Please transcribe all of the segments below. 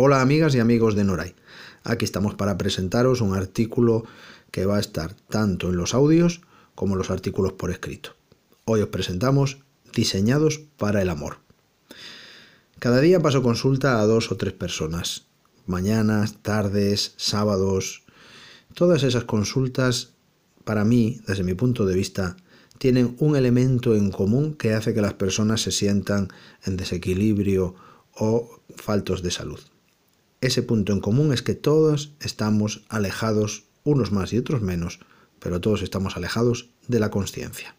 Hola amigas y amigos de Noray. Aquí estamos para presentaros un artículo que va a estar tanto en los audios como en los artículos por escrito. Hoy os presentamos Diseñados para el Amor. Cada día paso consulta a dos o tres personas. Mañanas, tardes, sábados. Todas esas consultas, para mí, desde mi punto de vista, tienen un elemento en común que hace que las personas se sientan en desequilibrio o faltos de salud. Ese punto en común es que todos estamos alejados, unos más y otros menos, pero todos estamos alejados de la conciencia.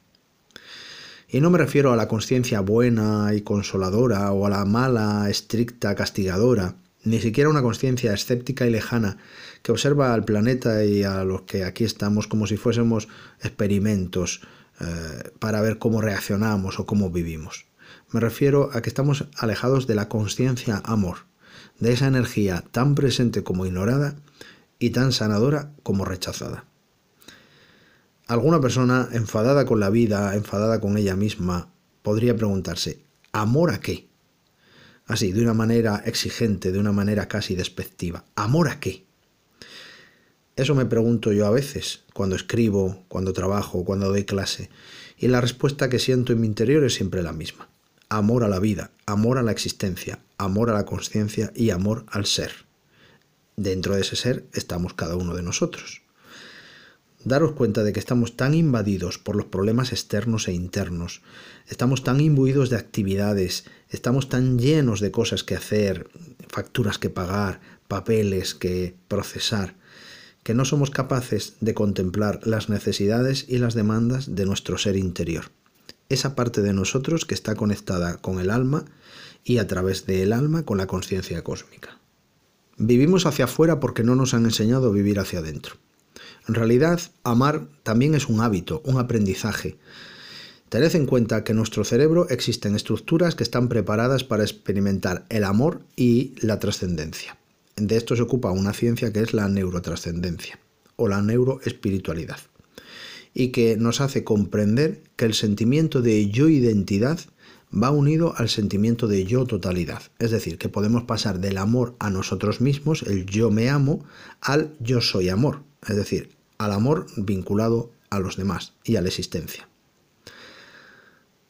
Y no me refiero a la conciencia buena y consoladora o a la mala, estricta, castigadora, ni siquiera una conciencia escéptica y lejana que observa al planeta y a los que aquí estamos como si fuésemos experimentos eh, para ver cómo reaccionamos o cómo vivimos. Me refiero a que estamos alejados de la conciencia amor, de esa energía tan presente como ignorada y tan sanadora como rechazada. Alguna persona enfadada con la vida, enfadada con ella misma, podría preguntarse, ¿amor a qué? Así, de una manera exigente, de una manera casi despectiva. ¿Amor a qué? Eso me pregunto yo a veces, cuando escribo, cuando trabajo, cuando doy clase, y la respuesta que siento en mi interior es siempre la misma amor a la vida, amor a la existencia, amor a la conciencia y amor al ser. Dentro de ese ser estamos cada uno de nosotros. Daros cuenta de que estamos tan invadidos por los problemas externos e internos, estamos tan imbuidos de actividades, estamos tan llenos de cosas que hacer, facturas que pagar, papeles que procesar, que no somos capaces de contemplar las necesidades y las demandas de nuestro ser interior esa parte de nosotros que está conectada con el alma y a través del alma con la conciencia cósmica. Vivimos hacia afuera porque no nos han enseñado a vivir hacia adentro. En realidad, amar también es un hábito, un aprendizaje. Tened en cuenta que en nuestro cerebro existen estructuras que están preparadas para experimentar el amor y la trascendencia. De esto se ocupa una ciencia que es la neurotrascendencia o la neuroespiritualidad y que nos hace comprender que el sentimiento de yo identidad va unido al sentimiento de yo totalidad. Es decir, que podemos pasar del amor a nosotros mismos, el yo me amo, al yo soy amor. Es decir, al amor vinculado a los demás y a la existencia.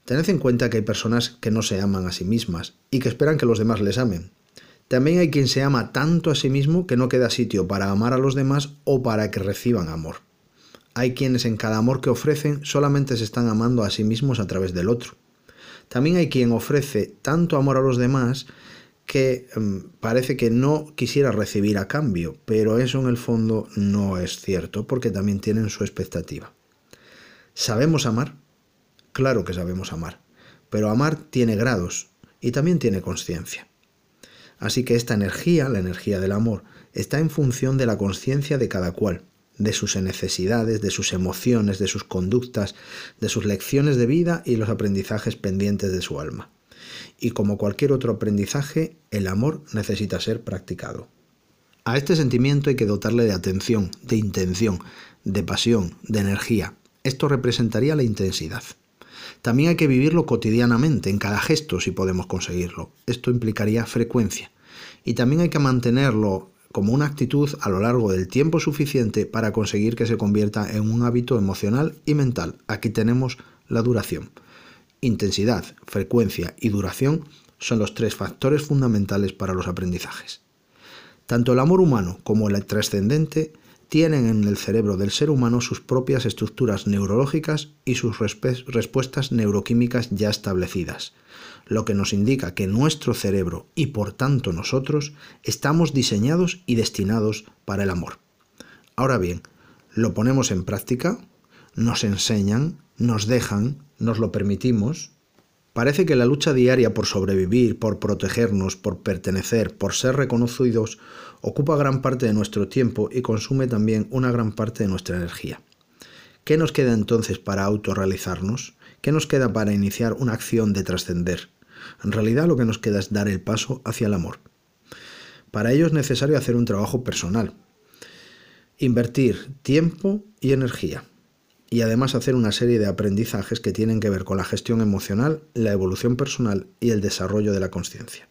Tened en cuenta que hay personas que no se aman a sí mismas y que esperan que los demás les amen. También hay quien se ama tanto a sí mismo que no queda sitio para amar a los demás o para que reciban amor. Hay quienes en cada amor que ofrecen solamente se están amando a sí mismos a través del otro. También hay quien ofrece tanto amor a los demás que em, parece que no quisiera recibir a cambio, pero eso en el fondo no es cierto porque también tienen su expectativa. ¿Sabemos amar? Claro que sabemos amar, pero amar tiene grados y también tiene conciencia. Así que esta energía, la energía del amor, está en función de la conciencia de cada cual de sus necesidades, de sus emociones, de sus conductas, de sus lecciones de vida y los aprendizajes pendientes de su alma. Y como cualquier otro aprendizaje, el amor necesita ser practicado. A este sentimiento hay que dotarle de atención, de intención, de pasión, de energía. Esto representaría la intensidad. También hay que vivirlo cotidianamente, en cada gesto, si podemos conseguirlo. Esto implicaría frecuencia. Y también hay que mantenerlo como una actitud a lo largo del tiempo suficiente para conseguir que se convierta en un hábito emocional y mental. Aquí tenemos la duración. Intensidad, frecuencia y duración son los tres factores fundamentales para los aprendizajes. Tanto el amor humano como el trascendente tienen en el cerebro del ser humano sus propias estructuras neurológicas y sus respuestas neuroquímicas ya establecidas, lo que nos indica que nuestro cerebro y por tanto nosotros estamos diseñados y destinados para el amor. Ahora bien, ¿lo ponemos en práctica? ¿Nos enseñan? ¿Nos dejan? ¿Nos lo permitimos? Parece que la lucha diaria por sobrevivir, por protegernos, por pertenecer, por ser reconocidos, ocupa gran parte de nuestro tiempo y consume también una gran parte de nuestra energía. ¿Qué nos queda entonces para autorrealizarnos? ¿Qué nos queda para iniciar una acción de trascender? En realidad lo que nos queda es dar el paso hacia el amor. Para ello es necesario hacer un trabajo personal, invertir tiempo y energía y además hacer una serie de aprendizajes que tienen que ver con la gestión emocional, la evolución personal y el desarrollo de la conciencia.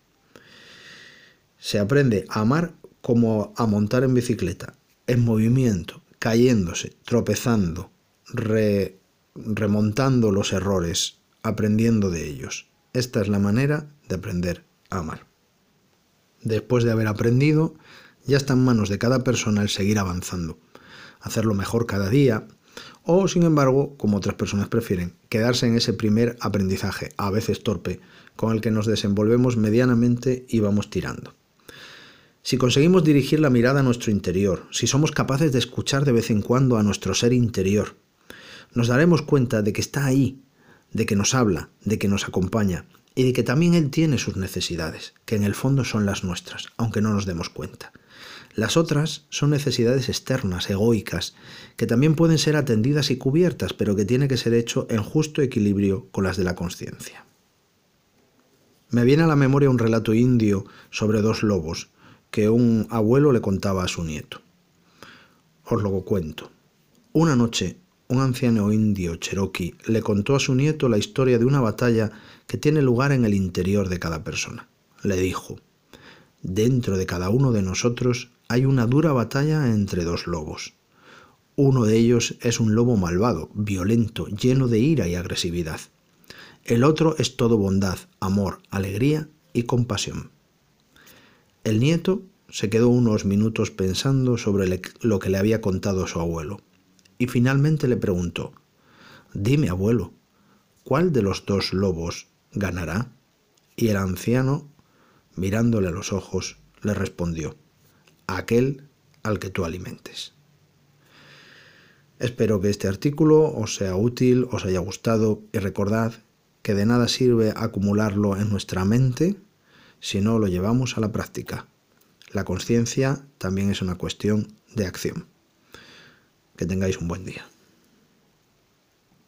Se aprende a amar como a montar en bicicleta, en movimiento, cayéndose, tropezando, re, remontando los errores, aprendiendo de ellos. Esta es la manera de aprender a amar. Después de haber aprendido, ya está en manos de cada persona el seguir avanzando, hacerlo mejor cada día, o sin embargo, como otras personas prefieren, quedarse en ese primer aprendizaje, a veces torpe, con el que nos desenvolvemos medianamente y vamos tirando. Si conseguimos dirigir la mirada a nuestro interior, si somos capaces de escuchar de vez en cuando a nuestro ser interior, nos daremos cuenta de que está ahí, de que nos habla, de que nos acompaña y de que también Él tiene sus necesidades, que en el fondo son las nuestras, aunque no nos demos cuenta. Las otras son necesidades externas, egoicas, que también pueden ser atendidas y cubiertas, pero que tiene que ser hecho en justo equilibrio con las de la conciencia. Me viene a la memoria un relato indio sobre dos lobos, que un abuelo le contaba a su nieto. Os lo cuento. Una noche, un anciano indio cherokee le contó a su nieto la historia de una batalla que tiene lugar en el interior de cada persona. Le dijo, dentro de cada uno de nosotros hay una dura batalla entre dos lobos. Uno de ellos es un lobo malvado, violento, lleno de ira y agresividad. El otro es todo bondad, amor, alegría y compasión. El nieto se quedó unos minutos pensando sobre lo que le había contado su abuelo y finalmente le preguntó, Dime, abuelo, ¿cuál de los dos lobos ganará? Y el anciano, mirándole a los ojos, le respondió, aquel al que tú alimentes. Espero que este artículo os sea útil, os haya gustado y recordad que de nada sirve acumularlo en nuestra mente si no lo llevamos a la práctica. La conciencia también es una cuestión de acción. Que tengáis un buen día.